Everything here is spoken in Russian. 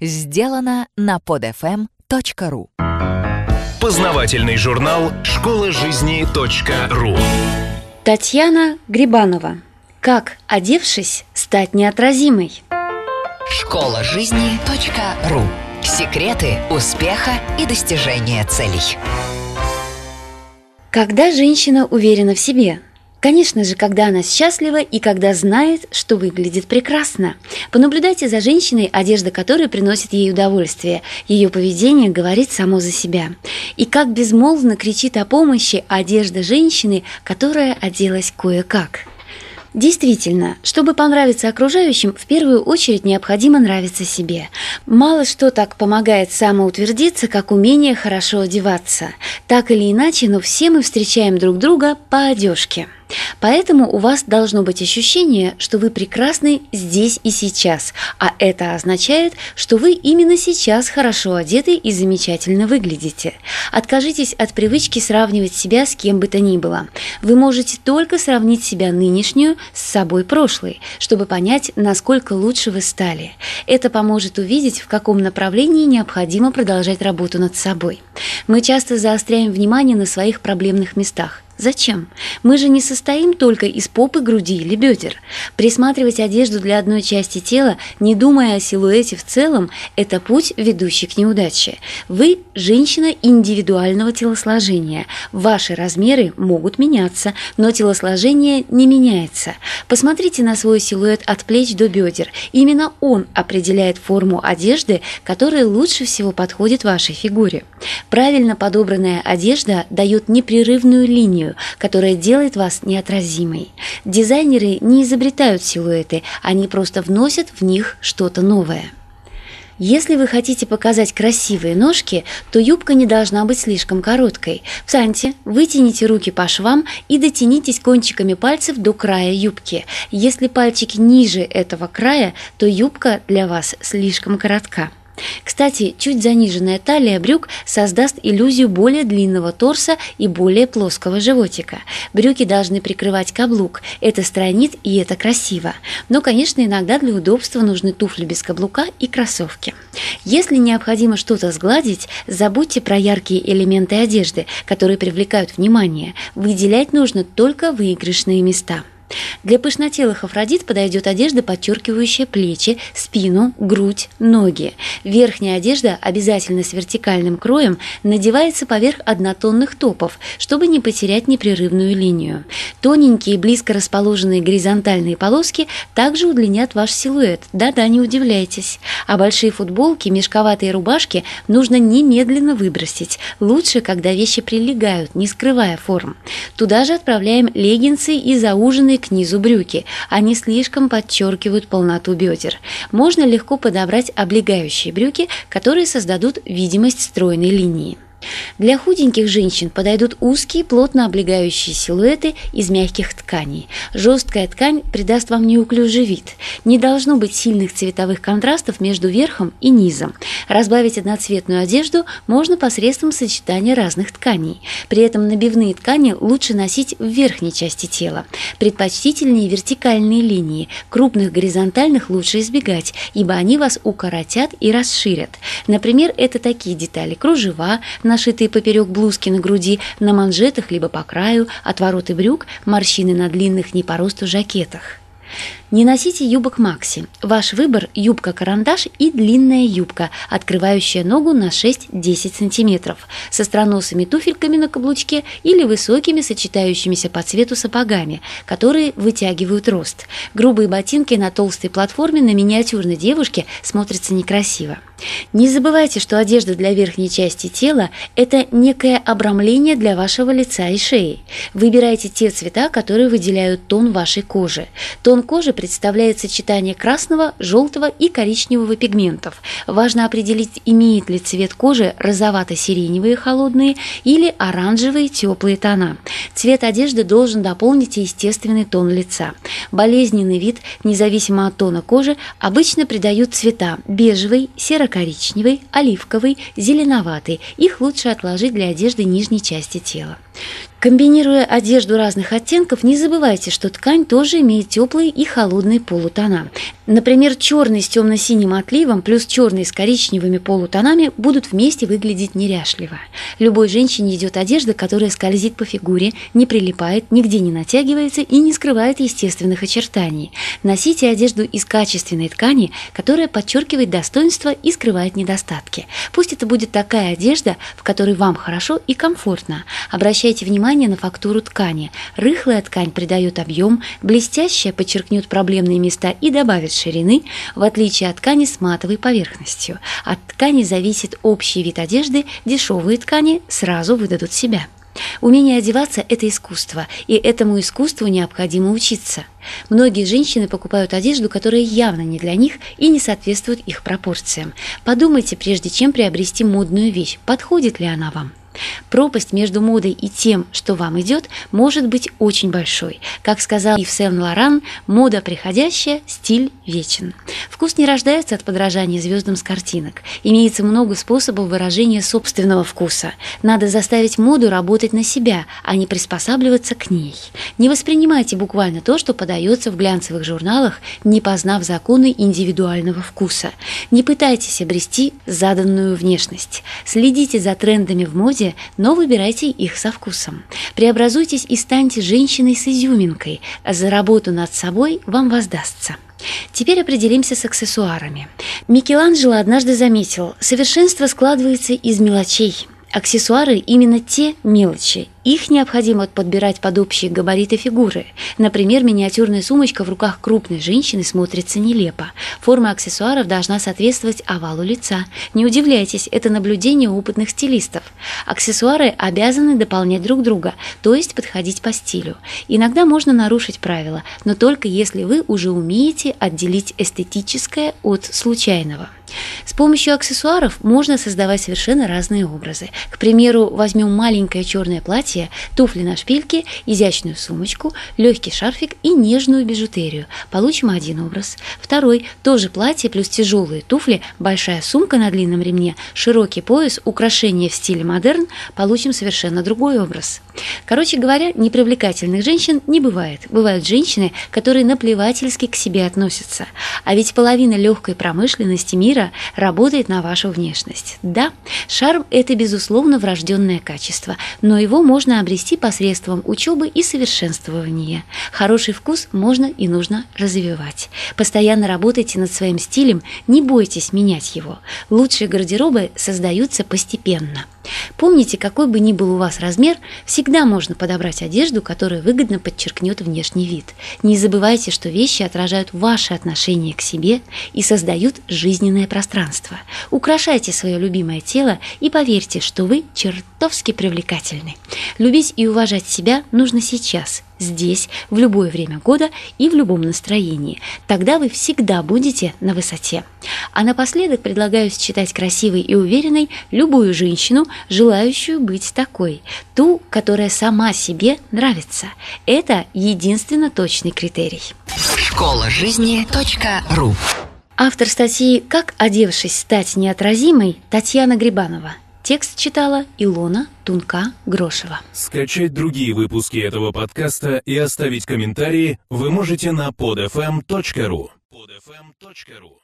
Сделано на podfm.ru Познавательный журнал «Школа жизни .ру» Татьяна Грибанова. Как, одевшись, стать неотразимой? Школа жизни .ру Секреты успеха и достижения целей. Когда женщина уверена в себе – Конечно же, когда она счастлива и когда знает, что выглядит прекрасно. Понаблюдайте за женщиной, одежда которой приносит ей удовольствие. Ее поведение говорит само за себя. И как безмолвно кричит о помощи одежда женщины, которая оделась кое-как. Действительно, чтобы понравиться окружающим, в первую очередь необходимо нравиться себе. Мало что так помогает самоутвердиться, как умение хорошо одеваться. Так или иначе, но все мы встречаем друг друга по одежке. Поэтому у вас должно быть ощущение, что вы прекрасны здесь и сейчас, а это означает, что вы именно сейчас хорошо одеты и замечательно выглядите. Откажитесь от привычки сравнивать себя с кем бы то ни было. Вы можете только сравнить себя нынешнюю с собой прошлой, чтобы понять, насколько лучше вы стали. Это поможет увидеть, в каком направлении необходимо продолжать работу над собой. Мы часто заостряем внимание на своих проблемных местах. Зачем? Мы же не состоим только из попы, груди или бедер. Присматривать одежду для одной части тела, не думая о силуэте в целом, это путь, ведущий к неудаче. Вы – женщина индивидуального телосложения. Ваши размеры могут меняться, но телосложение не меняется. Посмотрите на свой силуэт от плеч до бедер. Именно он определяет форму одежды, которая лучше всего подходит вашей фигуре. Правильно подобранная одежда дает непрерывную линию, линию, которая делает вас неотразимой. Дизайнеры не изобретают силуэты, они просто вносят в них что-то новое. Если вы хотите показать красивые ножки, то юбка не должна быть слишком короткой. Встаньте, вытяните руки по швам и дотянитесь кончиками пальцев до края юбки. Если пальчики ниже этого края, то юбка для вас слишком коротка. Кстати, чуть заниженная талия брюк создаст иллюзию более длинного торса и более плоского животика. Брюки должны прикрывать каблук. Это странит и это красиво. Но, конечно, иногда для удобства нужны туфли без каблука и кроссовки. Если необходимо что-то сгладить, забудьте про яркие элементы одежды, которые привлекают внимание. Выделять нужно только выигрышные места. Для пышнотелых афродит подойдет одежда, подчеркивающая плечи, спину, грудь, ноги. Верхняя одежда, обязательно с вертикальным кроем, надевается поверх однотонных топов, чтобы не потерять непрерывную линию. Тоненькие, близко расположенные горизонтальные полоски также удлинят ваш силуэт. Да-да, не удивляйтесь. А большие футболки, мешковатые рубашки нужно немедленно выбросить. Лучше, когда вещи прилегают, не скрывая форм. Туда же отправляем леггинсы и зауженные к низу брюки. Они слишком подчеркивают полноту бедер. Можно легко подобрать облегающие брюки, которые создадут видимость стройной линии. Для худеньких женщин подойдут узкие, плотно облегающие силуэты из мягких тканей. Жесткая ткань придаст вам неуклюжий вид. Не должно быть сильных цветовых контрастов между верхом и низом. Разбавить одноцветную одежду можно посредством сочетания разных тканей. При этом набивные ткани лучше носить в верхней части тела. Предпочтительнее вертикальные линии. Крупных горизонтальных лучше избегать, ибо они вас укоротят и расширят. Например, это такие детали – кружева, нашитые поперек блузки на груди, на манжетах либо по краю, отвороты брюк, морщины на длинных не по росту жакетах. Не носите юбок Макси. Ваш выбор – юбка-карандаш и длинная юбка, открывающая ногу на 6-10 см, с остроносыми туфельками на каблучке или высокими сочетающимися по цвету сапогами, которые вытягивают рост. Грубые ботинки на толстой платформе на миниатюрной девушке смотрятся некрасиво. Не забывайте, что одежда для верхней части тела – это некое обрамление для вашего лица и шеи. Выбирайте те цвета, которые выделяют тон вашей кожи. Тон кожи представляет сочетание красного, желтого и коричневого пигментов. Важно определить, имеет ли цвет кожи розовато-сиреневые холодные или оранжевые теплые тона. Цвет одежды должен дополнить естественный тон лица. Болезненный вид, независимо от тона кожи, обычно придают цвета бежевый, серо-коричневый, оливковый, зеленоватый. Их лучше отложить для одежды нижней части тела. Комбинируя одежду разных оттенков, не забывайте, что ткань тоже имеет теплые и холодные полутона. Например, черный с темно-синим отливом плюс черный с коричневыми полутонами будут вместе выглядеть неряшливо. Любой женщине идет одежда, которая скользит по фигуре, не прилипает, нигде не натягивается и не скрывает естественных очертаний. Носите одежду из качественной ткани, которая подчеркивает достоинства и скрывает недостатки. Пусть это будет такая одежда, в которой вам хорошо и комфортно. Обращайте внимание на фактуру ткани. Рыхлая ткань придает объем, блестящая подчеркнет проблемные места и добавит ширины, в отличие от ткани с матовой поверхностью. От ткани зависит общий вид одежды, дешевые ткани сразу выдадут себя. Умение одеваться – это искусство, и этому искусству необходимо учиться. Многие женщины покупают одежду, которая явно не для них и не соответствует их пропорциям. Подумайте, прежде чем приобрести модную вещь, подходит ли она вам. Пропасть между модой и тем, что вам идет, может быть очень большой. Как сказал Ив Сен-Лоран, мода приходящая, стиль вечен. Вкус не рождается от подражания звездам с картинок. Имеется много способов выражения собственного вкуса. Надо заставить моду работать на себя, а не приспосабливаться к ней. Не воспринимайте буквально то, что подается в глянцевых журналах, не познав законы индивидуального вкуса. Не пытайтесь обрести заданную внешность. Следите за трендами в моде вкусе, но выбирайте их со вкусом. Преобразуйтесь и станьте женщиной с изюминкой, за работу над собой вам воздастся. Теперь определимся с аксессуарами. Микеланджело однажды заметил, совершенство складывается из мелочей. Аксессуары – именно те мелочи, их необходимо подбирать под общие габариты фигуры. Например, миниатюрная сумочка в руках крупной женщины смотрится нелепо. Форма аксессуаров должна соответствовать овалу лица. Не удивляйтесь, это наблюдение опытных стилистов. Аксессуары обязаны дополнять друг друга, то есть подходить по стилю. Иногда можно нарушить правила, но только если вы уже умеете отделить эстетическое от случайного. С помощью аксессуаров можно создавать совершенно разные образы. К примеру, возьмем маленькое черное платье платье, туфли на шпильке, изящную сумочку, легкий шарфик и нежную бижутерию. Получим один образ. Второй – тоже платье плюс тяжелые туфли, большая сумка на длинном ремне, широкий пояс, украшения в стиле модерн. Получим совершенно другой образ. Короче говоря, непривлекательных женщин не бывает. Бывают женщины, которые наплевательски к себе относятся. А ведь половина легкой промышленности мира работает на вашу внешность. Да, шарм – это, безусловно, врожденное качество, но его можно обрести посредством учебы и совершенствования. Хороший вкус можно и нужно развивать. Постоянно работайте над своим стилем, не бойтесь менять его. Лучшие гардеробы создаются постепенно. Помните, какой бы ни был у вас размер, всегда можно подобрать одежду, которая выгодно подчеркнет внешний вид. Не забывайте, что вещи отражают ваше отношение к себе и создают жизненное пространство. Украшайте свое любимое тело и поверьте, что вы чертовски привлекательны. Любить и уважать себя нужно сейчас – здесь, в любое время года и в любом настроении. Тогда вы всегда будете на высоте. А напоследок предлагаю считать красивой и уверенной любую женщину, желающую быть такой. Ту, которая сама себе нравится. Это единственно точный критерий. Школа жизни .ру Автор статьи «Как, одевшись, стать неотразимой» Татьяна Грибанова – Текст читала Илона Тунка-Грошева. Скачать другие выпуски этого подкаста и оставить комментарии вы можете на podfm.ru. podfm.ru